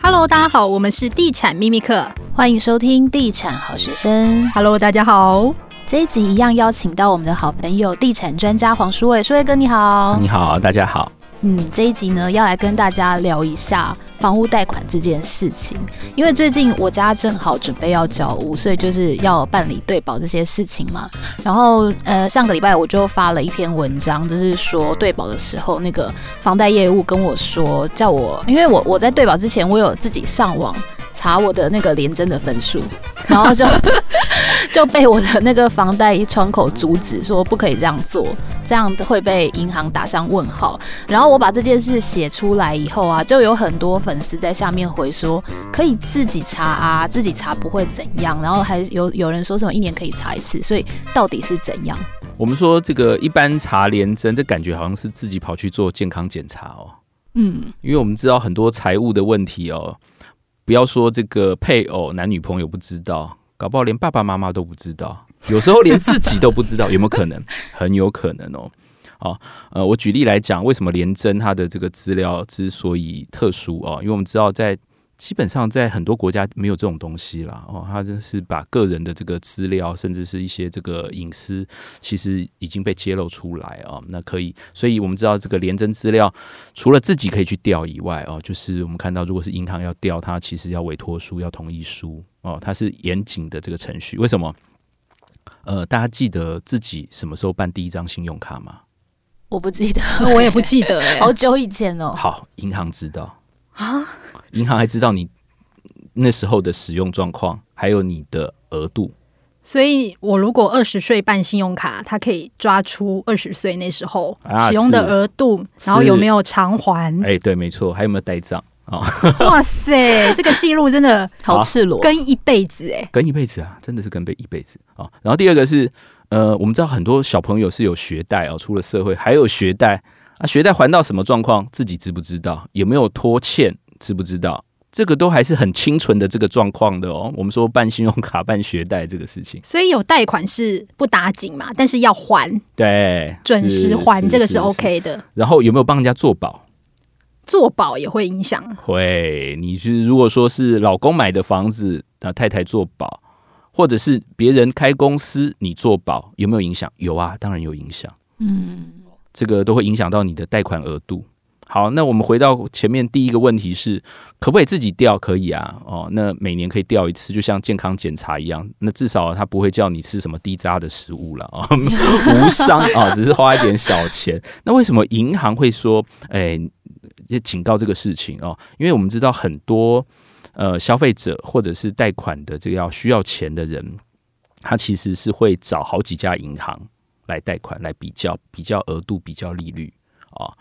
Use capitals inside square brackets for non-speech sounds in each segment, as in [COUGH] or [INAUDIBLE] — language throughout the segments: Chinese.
Hello，大家好，我们是地产秘密课，欢迎收听地产好学生。Hello，大家好，这一集一样邀请到我们的好朋友地产专家黄书伟，书伟哥你好，你好，大家好。嗯，这一集呢要来跟大家聊一下房屋贷款这件事情，因为最近我家正好准备要交屋，所以就是要办理对保这些事情嘛。然后呃，上个礼拜我就发了一篇文章，就是说对保的时候，那个房贷业务跟我说，叫我，因为我我在对保之前，我有自己上网查我的那个廉征的分数，[LAUGHS] 然后就 [LAUGHS] 就被我的那个房贷窗口阻止，说不可以这样做，这样会被银行打上问号。然后我把这件事写出来以后啊，就有很多粉丝在下面回说，可以自己查啊，自己查不会怎样。然后还有有人说什么一年可以查一次，所以到底是怎样？我们说这个一般查廉征，这感觉好像是自己跑去做健康检查哦。嗯，因为我们知道很多财务的问题哦。不要说这个配偶、男女朋友不知道，搞不好连爸爸妈妈都不知道，有时候连自己都不知道，有没有可能？[LAUGHS] 很有可能哦。好，呃，我举例来讲，为什么廉贞她的这个资料之所以特殊哦？因为我们知道在。基本上在很多国家没有这种东西啦，哦，他真是把个人的这个资料，甚至是一些这个隐私，其实已经被揭露出来啊。那可以，所以我们知道这个廉征资料，除了自己可以去调以外，哦，就是我们看到，如果是银行要调，它其实要委托书、要同意书，哦，它是严谨的这个程序。为什么？呃，大家记得自己什么时候办第一张信用卡吗？我不记得，我也不记得，[LAUGHS] 好久以前哦。好，银行知道啊。银行还知道你那时候的使用状况，还有你的额度。所以，我如果二十岁办信用卡，他可以抓出二十岁那时候使用的额度，啊、然后有没有偿还？哎、欸，对，没错，还有没有呆账啊？[LAUGHS] 哇塞，这个记录真的 [LAUGHS] 好赤裸，跟一辈子哎，跟一辈子啊，真的是跟一辈子啊。然后第二个是，呃，我们知道很多小朋友是有学贷哦，出了社会还有学贷啊，学贷还到什么状况，自己知不知道？有没有拖欠？知不知道这个都还是很清纯的这个状况的哦。我们说办信用卡、办学贷这个事情，所以有贷款是不打紧嘛，但是要还，对，准时还这个是 OK 的。然后有没有帮人家做保？做保也会影响。会，你是如果说是老公买的房子，那太太做保，或者是别人开公司你做保，有没有影响？有啊，当然有影响。嗯，这个都会影响到你的贷款额度。好，那我们回到前面第一个问题是，可不可以自己调？可以啊，哦，那每年可以调一次，就像健康检查一样。那至少他不会叫你吃什么低渣的食物了啊，[LAUGHS] 无伤啊，只是花一点小钱。那为什么银行会说，哎，也警告这个事情哦？因为我们知道很多呃消费者或者是贷款的这个要需要钱的人，他其实是会找好几家银行来贷款来比较，比较额度，比较利率啊。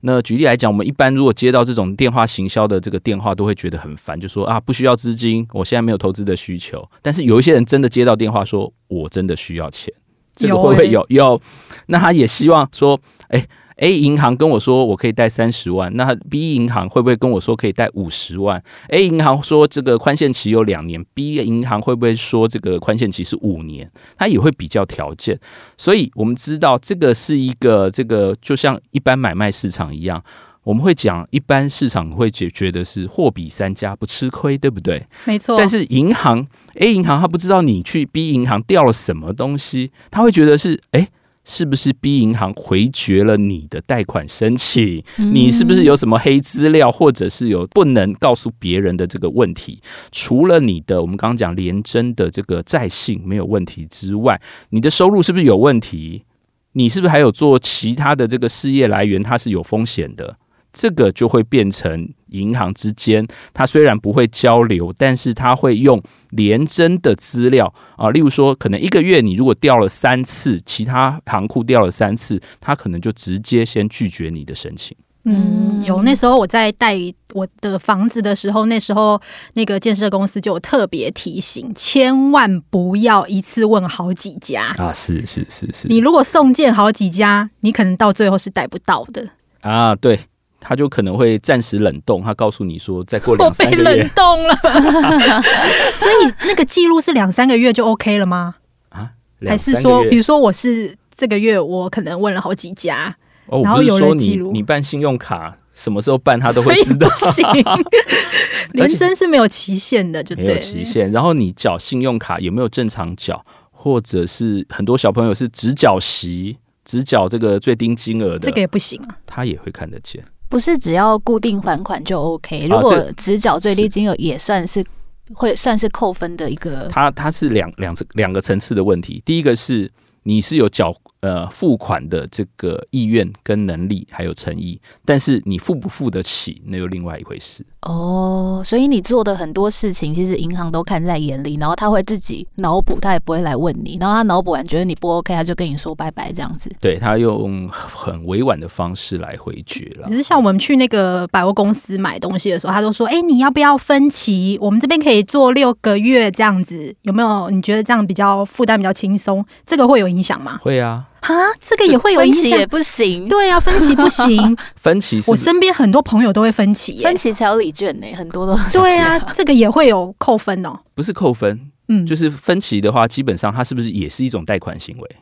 那举例来讲，我们一般如果接到这种电话行销的这个电话，都会觉得很烦，就说啊，不需要资金，我现在没有投资的需求。但是有一些人真的接到电话说，我真的需要钱，这个会不会有？有，有，那他也希望说，哎。A 银行跟我说我可以贷三十万，那 B 银行会不会跟我说可以贷五十万？A 银行说这个宽限期有两年，B 银行会不会说这个宽限期是五年？它也会比较条件，所以我们知道这个是一个这个就像一般买卖市场一样，我们会讲一般市场会觉觉得是货比三家不吃亏，对不对？没错。但是银行 A 银行他不知道你去 B 银行掉了什么东西，他会觉得是哎。诶是不是 B 银行回绝了你的贷款申请？你是不是有什么黑资料，或者是有不能告诉别人的这个问题？除了你的我们刚刚讲连征的这个债信没有问题之外，你的收入是不是有问题？你是不是还有做其他的这个事业来源？它是有风险的。这个就会变成银行之间，它虽然不会交流，但是它会用联征的资料啊，例如说，可能一个月你如果调了三次，其他行库调了三次，他可能就直接先拒绝你的申请。嗯，有那时候我在带我的房子的时候，那时候那个建设公司就有特别提醒，千万不要一次问好几家啊！是是是是，你如果送件好几家，你可能到最后是贷不到的啊！对。他就可能会暂时冷冻，他告诉你说，再过两三个月，[LAUGHS] 我被冷冻了。[LAUGHS] 所以那个记录是两三个月就 OK 了吗？啊？还是说，比如说我是这个月，我可能问了好几家，哦、然后有人记录。你办信用卡什么时候办他都会知道。行，[LAUGHS] 联征是没有期限的，就对，没有期限。然后你缴信用卡有没有正常缴，或者是很多小朋友是只缴息，只缴这个最低金额的，这个也不行啊，他也会看得见。不是只要固定还款就 OK，如果只缴最低金额也算是会算是扣分的一个。它它是两两层两个层次的问题，第一个是你是有缴。呃，付款的这个意愿跟能力还有诚意，但是你付不付得起，那又另外一回事。哦，所以你做的很多事情，其实银行都看在眼里，然后他会自己脑补，他也不会来问你，然后他脑补完觉得你不 OK，他就跟你说拜拜这样子。对，他用很委婉的方式来回绝了。只是像我们去那个百货公司买东西的时候，他都说：“哎、欸，你要不要分期？我们这边可以做六个月这样子，有没有？你觉得这样比较负担比较轻松？这个会有影响吗？”会啊。啊，这个也会有影响，分期也不行。对啊，分期不行。[LAUGHS] 分期，我身边很多朋友都会分期，分期才有礼券呢，很多都是。对啊，这个也会有扣分哦。不是扣分，嗯，就是分期的话，基本上它是不是也是一种贷款行为？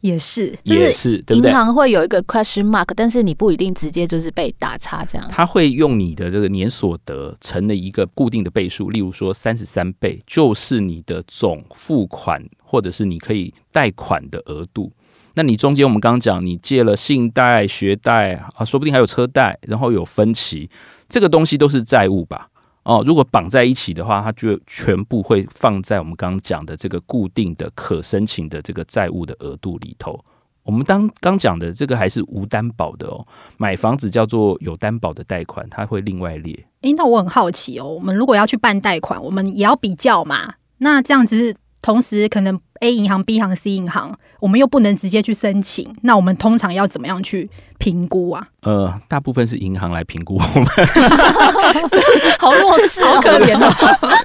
也是，也是，对不对？银行会有一个 question mark，但是你不一定直接就是被打叉这样。他会用你的这个年所得乘了一个固定的倍数，例如说三十三倍，就是你的总付款或者是你可以贷款的额度。那你中间我们刚刚讲，你借了信贷、学贷啊，说不定还有车贷，然后有分期，这个东西都是债务吧？哦，如果绑在一起的话，它就全部会放在我们刚刚讲的这个固定的可申请的这个债务的额度里头。我们当刚讲的这个还是无担保的哦，买房子叫做有担保的贷款，它会另外列。诶、那我很好奇哦，我们如果要去办贷款，我们也要比较嘛？那这样子。同时，可能 A 银行、B 行、C 银行，我们又不能直接去申请，那我们通常要怎么样去评估啊？呃，大部分是银行来评估我们，[LAUGHS] 好弱势，好可怜哦。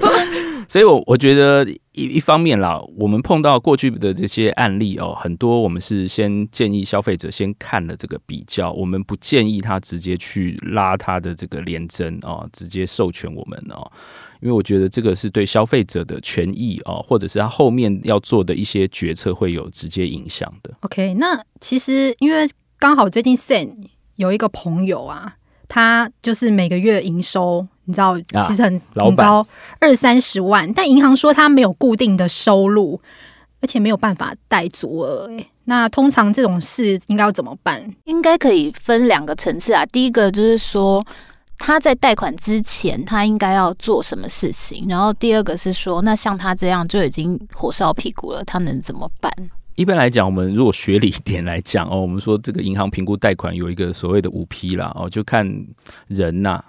[LAUGHS] 所以我，我我觉得一一方面啦，我们碰到过去的这些案例哦，很多我们是先建议消费者先看了这个比较，我们不建议他直接去拉他的这个连针哦，直接授权我们哦。因为我觉得这个是对消费者的权益哦，或者是他后面要做的一些决策会有直接影响的。OK，那其实因为刚好最近 Sen 有一个朋友啊，他就是每个月营收你知道其实很很高，二三十万，但银行说他没有固定的收入，而且没有办法贷足额。哎，那通常这种事应该要怎么办？应该可以分两个层次啊。第一个就是说。他在贷款之前，他应该要做什么事情？然后第二个是说，那像他这样就已经火烧屁股了，他能怎么办？一般来讲，我们如果学理一点来讲哦，我们说这个银行评估贷款有一个所谓的五 P 啦哦，就看人呐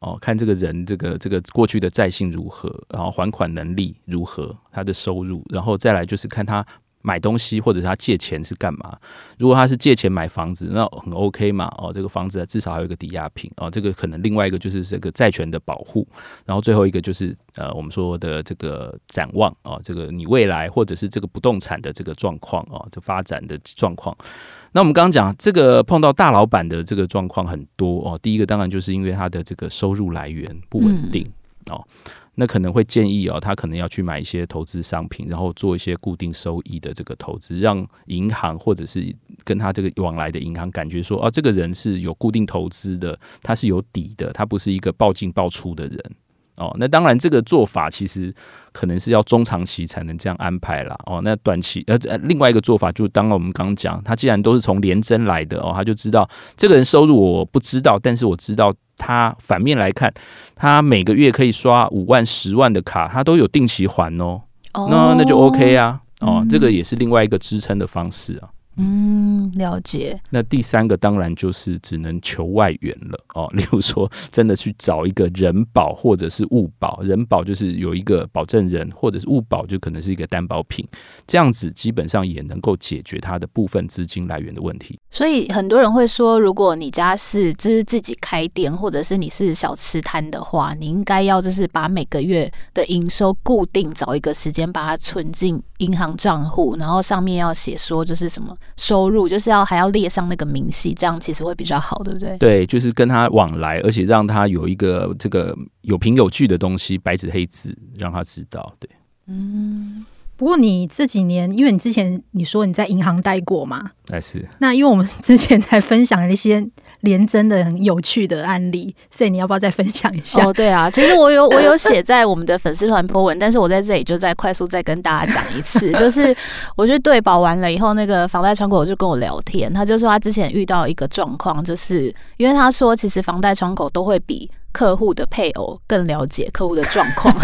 哦，看这个人这个这个过去的债性如何，然后还款能力如何，他的收入，然后再来就是看他。买东西或者是他借钱是干嘛？如果他是借钱买房子，那很 OK 嘛。哦，这个房子至少还有一个抵押品哦。这个可能另外一个就是这个债权的保护，然后最后一个就是呃我们说的这个展望哦，这个你未来或者是这个不动产的这个状况哦，这发展的状况。那我们刚刚讲这个碰到大老板的这个状况很多哦。第一个当然就是因为他的这个收入来源不稳定哦。那可能会建议哦，他可能要去买一些投资商品，然后做一些固定收益的这个投资，让银行或者是跟他这个往来的银行感觉说，哦，这个人是有固定投资的，他是有底的，他不是一个暴进暴出的人。哦，那当然，这个做法其实可能是要中长期才能这样安排啦。哦，那短期呃呃，另外一个做法就，当我们刚讲，他既然都是从联征来的哦，他就知道这个人收入我不知道，但是我知道他反面来看，他每个月可以刷五万、十万的卡，他都有定期还哦。哦，那那就 OK 啊。哦，这个也是另外一个支撑的方式啊。嗯，了解。那第三个当然就是只能求外援了 [LAUGHS] 哦，例如说真的去找一个人保或者是物保，人保就是有一个保证人，或者是物保就可能是一个担保品，这样子基本上也能够解决它的部分资金来源的问题。所以很多人会说，如果你家是就是自己开店，或者是你是小吃摊的话，你应该要就是把每个月的营收固定找一个时间把它存进银行账户，然后上面要写说就是什么。收入就是要还要列上那个明细，这样其实会比较好，对不对？对，就是跟他往来，而且让他有一个这个有凭有据的东西，白纸黑字让他知道。对，嗯。不过你这几年，因为你之前你说你在银行待过嘛，那是。那因为我们之前才分享了一些联征的很有趣的案例，所以你要不要再分享一下？哦，对啊，其实我有我有写在我们的粉丝团 po 文，[LAUGHS] 但是我在这里就再快速再跟大家讲一次，[LAUGHS] 就是我觉得对保完了以后，那个房贷窗口就跟我聊天，他就说他之前遇到一个状况，就是因为他说其实房贷窗口都会比。客户的配偶更了解客户的状况，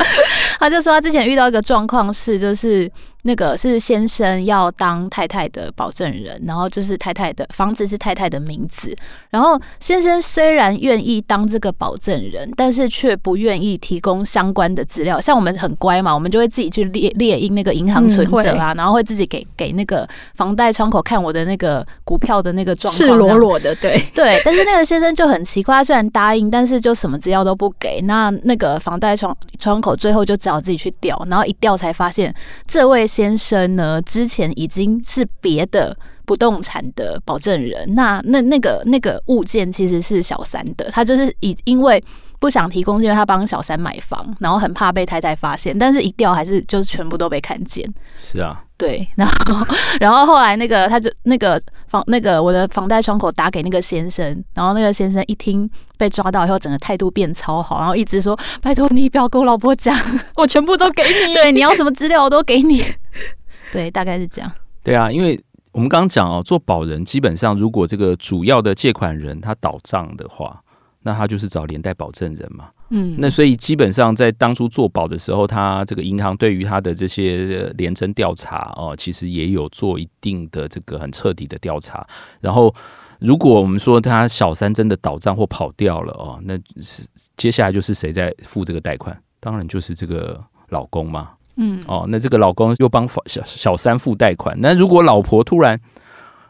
[LAUGHS] 他就说他之前遇到一个状况是，就是那个是先生要当太太的保证人，然后就是太太的房子是太太的名字，然后先生虽然愿意当这个保证人，但是却不愿意提供相关的资料。像我们很乖嘛，我们就会自己去列列印那个银行存折啊，然后会自己给给那个房贷窗口看我的那个股票的那个状况，赤裸裸的，对 [LAUGHS] 对。但是那个先生就很奇怪，他虽然答应，但是是就什么资料都不给，那那个房贷窗窗口最后就只好自己去调，然后一调才发现，这位先生呢之前已经是别的不动产的保证人，那那那个那个物件其实是小三的，他就是以因为不想提供，因为他帮小三买房，然后很怕被太太发现，但是一调还是就是全部都被看见。是啊。对，然后，然后后来那个他就那个房那个我的房贷窗口打给那个先生，然后那个先生一听被抓到以后，整个态度变超好，然后一直说：“拜托你不要跟我老婆讲，我全部都给你，对，你要什么资料我都给你。” [LAUGHS] 对，大概是这样。对啊，因为我们刚刚讲哦，做保人基本上如果这个主要的借款人他倒账的话。那他就是找连带保证人嘛，嗯，那所以基本上在当初做保的时候，他这个银行对于他的这些连征调查哦，其实也有做一定的这个很彻底的调查。然后，如果我们说他小三真的倒账或跑掉了哦，那是接下来就是谁在付这个贷款？当然就是这个老公嘛，嗯，哦，那这个老公又帮小小三付贷款。那如果老婆突然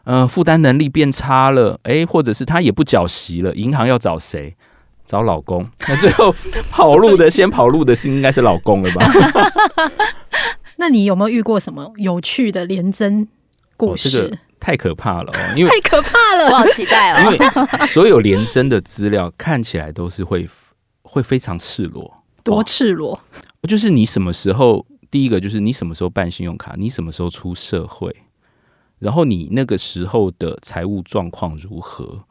嗯，负担能力变差了，哎，或者是他也不缴息了，银行要找谁？找老公。那最后 [LAUGHS] 跑路的，先跑路的是应该是老公了吧？[LAUGHS] 那你有没有遇过什么有趣的连贞故事？哦，这个太可怕了哦，因为太可怕了，我好期待哦。因为所有连真的资料看起来都是会会非常赤裸，多赤裸？哦，就是你什么时候？第一个就是你什么时候办信用卡？你什么时候出社会？然后你那个时候的财务状况如何？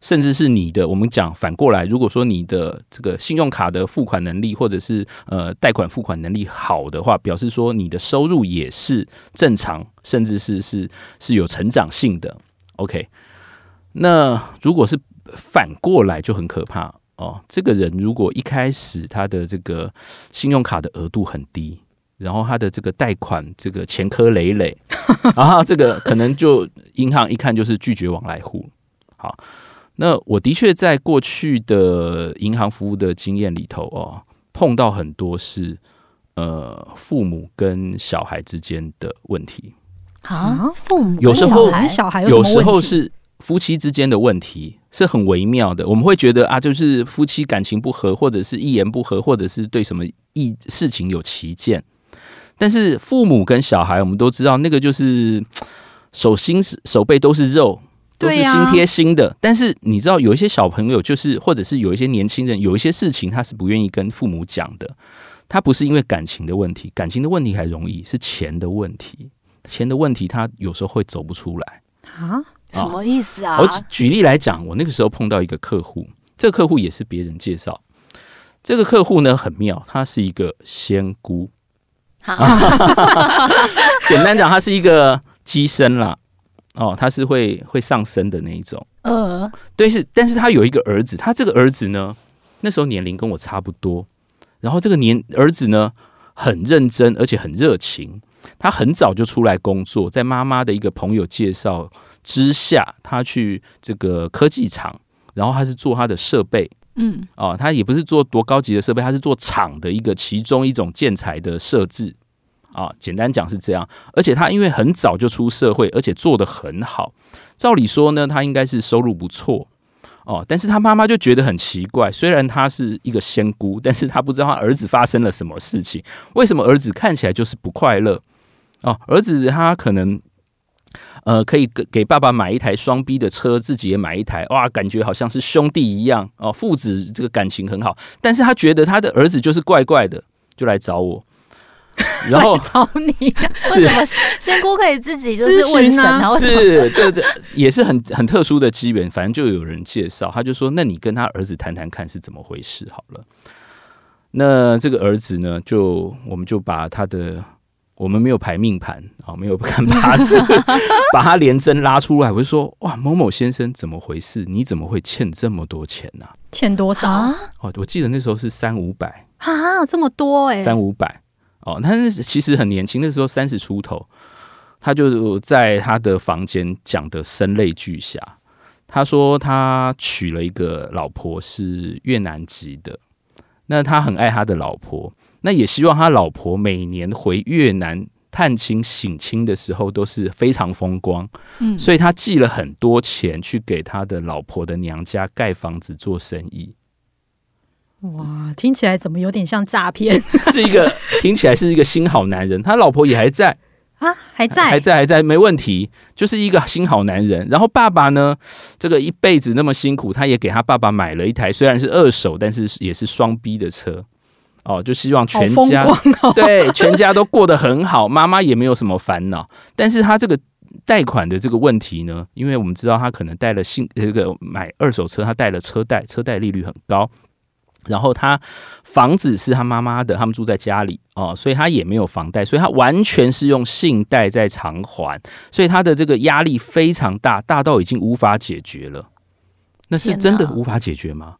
甚至是你的，我们讲反过来，如果说你的这个信用卡的付款能力，或者是呃贷款付款能力好的话，表示说你的收入也是正常，甚至是是是有成长性的。OK，那如果是反过来就很可怕哦。这个人如果一开始他的这个信用卡的额度很低。然后他的这个贷款，这个前科累累，[LAUGHS] 然后这个可能就银行一看就是拒绝往来户。好，那我的确在过去的银行服务的经验里头哦，碰到很多是呃父母跟小孩之间的问题啊，父母有时候小孩有时候是夫妻之间的问题，是很微妙的。我们会觉得啊，就是夫妻感情不合，或者是一言不合，或者是对什么意事情有歧见。但是父母跟小孩，我们都知道，那个就是手心手背都是肉，都是心贴心的。但是你知道，有一些小朋友，就是或者是有一些年轻人，有一些事情他是不愿意跟父母讲的。他不是因为感情的问题，感情的问题还容易，是钱的问题。钱的问题，他有时候会走不出来啊？什么意思啊？我举举例来讲，我那个时候碰到一个客户，这个客户也是别人介绍。这个客户呢很妙，他是一个仙姑。[LAUGHS] 简单讲，他是一个机身啦，哦，他是会会上升的那一种。呃，对，是，但是他有一个儿子，他这个儿子呢，那时候年龄跟我差不多，然后这个年儿子呢很认真，而且很热情，他很早就出来工作，在妈妈的一个朋友介绍之下，他去这个科技厂，然后他是做他的设备。嗯，哦，他也不是做多高级的设备，他是做厂的一个其中一种建材的设置啊。简单讲是这样，而且他因为很早就出社会，而且做得很好，照理说呢，他应该是收入不错哦。但是他妈妈就觉得很奇怪，虽然他是一个仙姑，但是他不知道他儿子发生了什么事情，为什么儿子看起来就是不快乐哦？儿子他可能。呃，可以给给爸爸买一台双 B 的车，自己也买一台，哇，感觉好像是兄弟一样哦，父子这个感情很好。但是他觉得他的儿子就是怪怪的，就来找我。然后找你，为什么仙姑可以自己就是问神啊？是，这这也是很很特殊的机缘。反正就有人介绍，他就说：“那你跟他儿子谈谈看是怎么回事好了。”那这个儿子呢，就我们就把他的。我们没有排命盘啊，没有看八字，[LAUGHS] 把他连针拉出来，我就说哇，某某先生怎么回事？你怎么会欠这么多钱呢、啊？欠多少？哦，我记得那时候是三五百啊，这么多哎、欸，三五百哦，他其实很年轻，那时候三十出头，他就在他的房间讲的声泪俱下。他说他娶了一个老婆是越南籍的，那他很爱他的老婆。那也希望他老婆每年回越南探亲省亲的时候都是非常风光，嗯，所以他寄了很多钱去给他的老婆的娘家盖房子做生意。哇，听起来怎么有点像诈骗？[LAUGHS] 是一个听起来是一个新好男人，他老婆也还在啊，还在，还在，还在，没问题，就是一个新好男人。然后爸爸呢，这个一辈子那么辛苦，他也给他爸爸买了一台虽然是二手，但是也是双 B 的车。哦，就希望全家、哦、对全家都过得很好，妈妈也没有什么烦恼。但是他这个贷款的这个问题呢，因为我们知道他可能贷了新这个买二手车，他贷了车贷，车贷利率很高。然后他房子是他妈妈的，他们住在家里哦，所以他也没有房贷，所以他完全是用信贷在偿还，所以他的这个压力非常大，大到已经无法解决了。那是真的无法解决吗？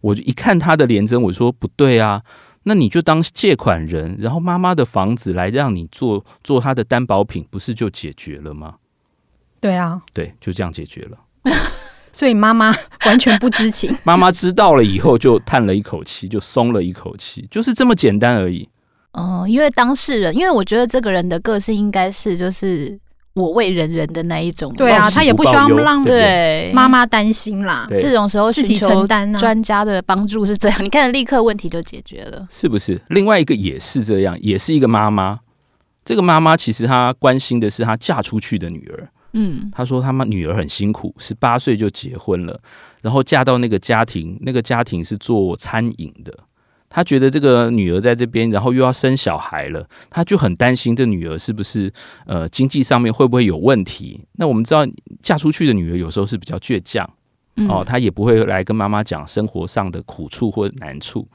我就一看他的连征，我说不对啊。那你就当借款人，然后妈妈的房子来让你做做他的担保品，不是就解决了吗？对啊，对，就这样解决了。[LAUGHS] 所以妈妈完全不知情，[LAUGHS] 妈妈知道了以后就叹了一口气，就松了一口气，就是这么简单而已。哦、呃，因为当事人，因为我觉得这个人的个性应该是就是。我为人人的那一种，对啊，他也不希望让对妈妈担心啦。这种时候自己承担，专家的帮助是这样，你看立刻问题就解决了，是不是？另外一个也是这样，也是一个妈妈。这个妈妈其实她关心的是她嫁出去的女儿。嗯，她说他妈女儿很辛苦，十八岁就结婚了，然后嫁到那个家庭，那个家庭是做餐饮的。他觉得这个女儿在这边，然后又要生小孩了，他就很担心这女儿是不是呃经济上面会不会有问题。那我们知道嫁出去的女儿有时候是比较倔强哦，她也不会来跟妈妈讲生活上的苦处或难处，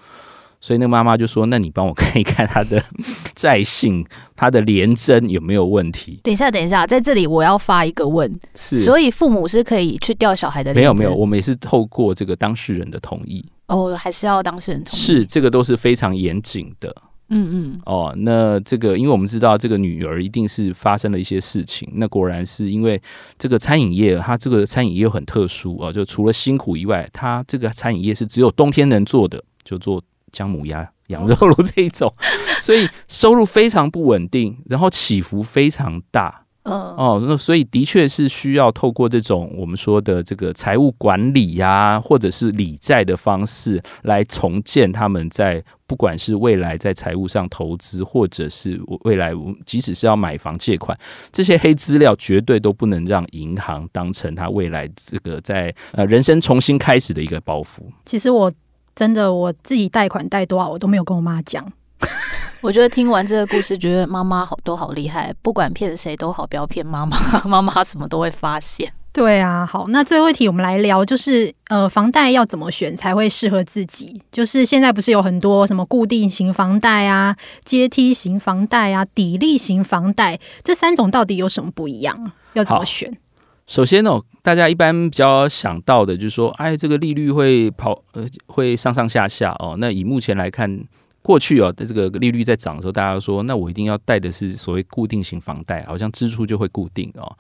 所以那个妈妈就说：“那你帮我看一看她的 [LAUGHS] 在信，她的连针有没有问题？”等一下，等一下，在这里我要发一个问：是，所以父母是可以去调小孩的？没有，没有，我们也是透过这个当事人的同意。哦，还是要当事人同意。是，这个都是非常严谨的。嗯嗯。哦，那这个，因为我们知道这个女儿一定是发生了一些事情。那果然是因为这个餐饮业，它这个餐饮业又很特殊哦，就除了辛苦以外，它这个餐饮业是只有冬天能做的，就做姜母鸭、羊肉炉 [LAUGHS] 这一种，所以收入非常不稳定，然后起伏非常大。嗯哦，那所以的确是需要透过这种我们说的这个财务管理呀、啊，或者是理债的方式来重建他们在不管是未来在财务上投资，或者是未来即使是要买房借款，这些黑资料绝对都不能让银行当成他未来这个在呃人生重新开始的一个包袱。其实我真的我自己贷款贷多少，我都没有跟我妈讲。[LAUGHS] 我觉得听完这个故事，觉得妈妈好都好厉害，不管骗谁都好，不要骗妈妈，[LAUGHS] 妈妈什么都会发现。对啊，好，那最后一题我们来聊，就是呃，房贷要怎么选才会适合自己？就是现在不是有很多什么固定型房贷啊、阶梯型房贷啊、抵利型房贷，这三种到底有什么不一样？要怎么选？首先呢，大家一般比较想到的就是说，哎，这个利率会跑呃，会上上下下哦。那以目前来看。过去哦，这个利率在涨的时候，大家说，那我一定要贷的是所谓固定型房贷，好像支出就会固定哦。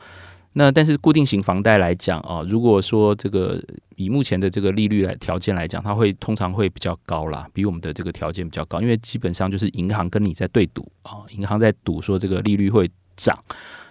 那但是固定型房贷来讲哦，如果说这个以目前的这个利率来条件来讲，它会通常会比较高啦，比我们的这个条件比较高，因为基本上就是银行跟你在对赌啊，银行在赌说这个利率会涨，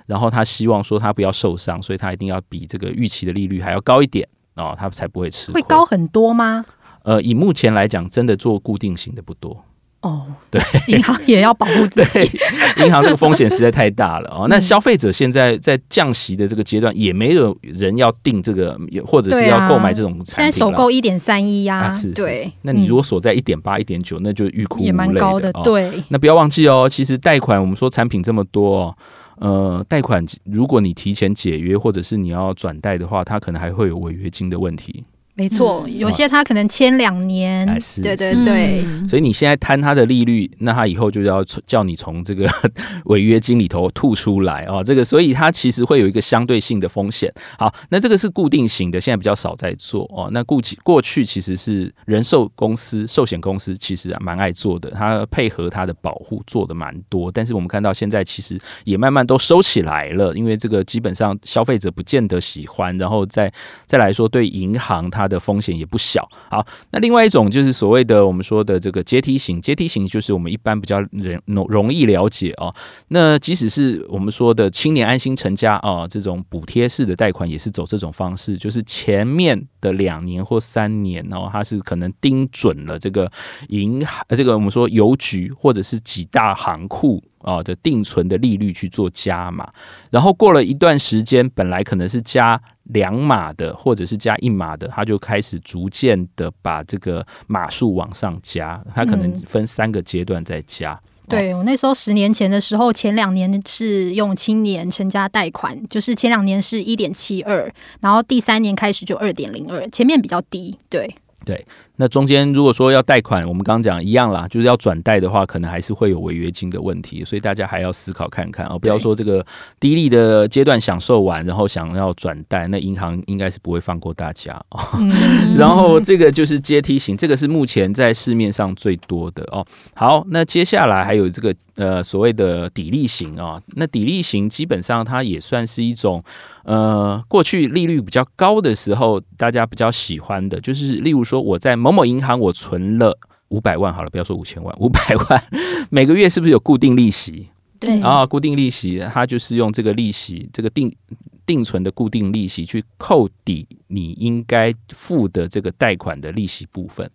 然后他希望说他不要受伤，所以他一定要比这个预期的利率还要高一点哦，他才不会吃亏。会高很多吗？呃，以目前来讲，真的做固定型的不多。哦，对，银行也要保护自己，[LAUGHS] 银行这个风险实在太大了哦。[LAUGHS] 那消费者现在在降息的这个阶段，也没有人要订这个，或者是要购买这种产品。现在首购一点三一呀，对。那你如果锁在一点八、一点九，那就欲哭无泪的，也蛮高的。对，那不要忘记哦，其实贷款我们说产品这么多哦，呃，贷款如果你提前解约或者是你要转贷的话，它可能还会有违约金的问题。没错，有些他可能签两年，对对对，所以你现在摊他的利率，那他以后就要叫你从这个违约金里头吐出来哦。这个，所以它其实会有一个相对性的风险。好，那这个是固定型的，现在比较少在做哦。那过去过去其实是人寿公司、寿险公司其实蛮爱做的，它配合它的保护做的蛮多。但是我们看到现在其实也慢慢都收起来了，因为这个基本上消费者不见得喜欢。然后再再来说，对银行它。它的风险也不小。好，那另外一种就是所谓的我们说的这个阶梯型，阶梯型就是我们一般比较容容易了解哦。那即使是我们说的青年安心成家啊，这种补贴式的贷款也是走这种方式，就是前面的两年或三年，然后它是可能盯准了这个银行，这个我们说邮局或者是几大行库。啊的定存的利率去做加码，然后过了一段时间，本来可能是加两码的，或者是加一码的，他就开始逐渐的把这个码数往上加，他可能分三个阶段再加。对，我那时候十年前的时候，前两年是用青年成家贷款，就是前两年是一点七二，然后第三年开始就二点零二，前面比较低，对。对，那中间如果说要贷款，我们刚刚讲一样啦，就是要转贷的话，可能还是会有违约金的问题，所以大家还要思考看看啊，不要说这个低利的阶段享受完，然后想要转贷，那银行应该是不会放过大家哦。嗯、[LAUGHS] 然后这个就是阶梯型，这个是目前在市面上最多的哦。好，那接下来还有这个呃所谓的底利型啊，那底利型基本上它也算是一种。呃，过去利率比较高的时候，大家比较喜欢的就是，例如说我在某某银行我存了五百万，好了，不要说五千万，五百万，每个月是不是有固定利息？对，然后固定利息，它就是用这个利息，这个定定存的固定利息去扣抵你应该付的这个贷款的利息部分。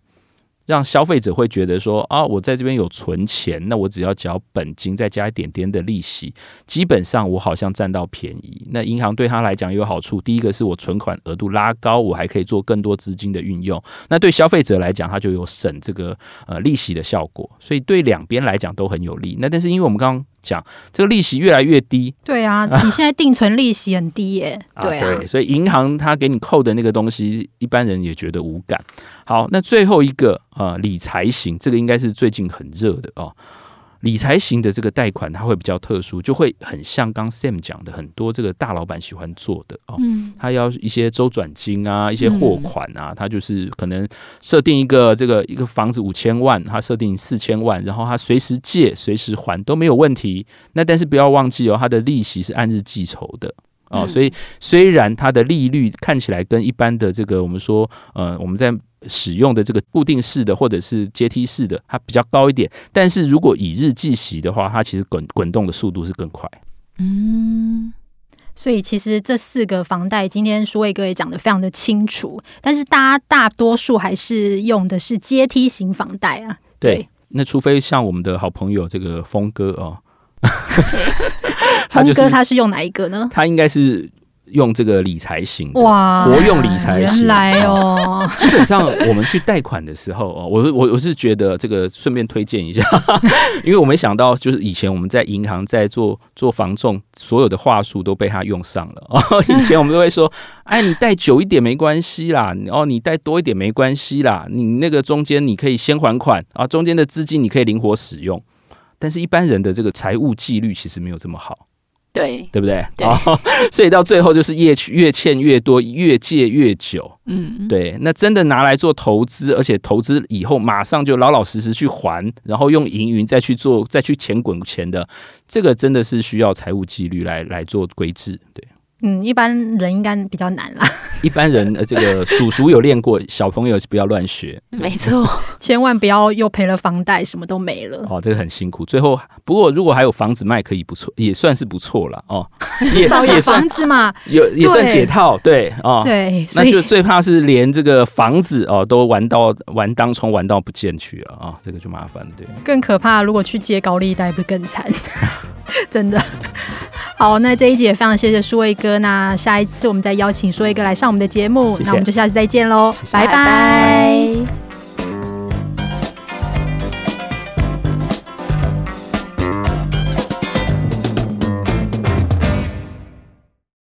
让消费者会觉得说啊，我在这边有存钱，那我只要缴本金，再加一点点的利息，基本上我好像占到便宜。那银行对他来讲有好处，第一个是我存款额度拉高，我还可以做更多资金的运用。那对消费者来讲，他就有省这个呃利息的效果，所以对两边来讲都很有利。那但是因为我们刚刚讲这个利息越来越低，对啊，[LAUGHS] 你现在定存利息很低耶，对啊，对，所以银行它给你扣的那个东西，一般人也觉得无感。好，那最后一个呃理财型，这个应该是最近很热的哦。理财型的这个贷款，它会比较特殊，就会很像刚 Sam 讲的，很多这个大老板喜欢做的哦。嗯，他要一些周转金啊，一些货款啊，他就是可能设定一个这个一个房子五千万，他设定四千万，然后他随时借随时还都没有问题。那但是不要忘记哦，他的利息是按日计酬的哦，所以虽然它的利率看起来跟一般的这个我们说呃我们在使用的这个固定式的或者是阶梯式的，它比较高一点。但是如果以日计息的话，它其实滚滚动的速度是更快。嗯，所以其实这四个房贷，今天舒卫哥也讲的非常的清楚。但是大家大多数还是用的是阶梯型房贷啊。对，对，那除非像我们的好朋友这个峰哥哦，[LAUGHS] [LAUGHS] [LAUGHS] [LAUGHS] 峰哥他是用哪一个呢？他应该是。用这个理财型的哇，活用理财型，原来哦。[LAUGHS] 基本上我们去贷款的时候哦，我我我是觉得这个顺便推荐一下，[LAUGHS] 因为我没想到就是以前我们在银行在做做房仲，所有的话术都被他用上了哦。以前我们都会说，哎，你贷久一点没关系啦，哦，你贷多一点没关系啦，你那个中间你可以先还款啊，中间的资金你可以灵活使用。但是一般人的这个财务纪律其实没有这么好。对，对不对？对，[LAUGHS] 所以到最后就是越越欠越多，越借越久。嗯，对。那真的拿来做投资，而且投资以后马上就老老实实去还，然后用盈余再去做，再去钱滚钱的，这个真的是需要财务纪律来来做规制。对。嗯，一般人应该比较难啦。[LAUGHS] 一般人呃，这个叔叔有练过，小朋友不要乱学。[LAUGHS] 没错，千万不要又赔了房贷，什么都没了。哦，这个很辛苦。最后，不过如果还有房子卖，可以不错，也算是不错了哦。[LAUGHS] 至少有房子嘛，有也算解套，对哦。对，那就最怕是连这个房子哦都玩到玩当冲玩到不见去了啊，哦，这个就麻烦。对，更可怕，如果去借高利贷，不更惨？真的。好，那这一集也非常谢谢舒卫哥。那下一次我们再邀请舒卫哥来上我们的节目。谢谢，那我们就下次再见喽，拜拜。拜拜。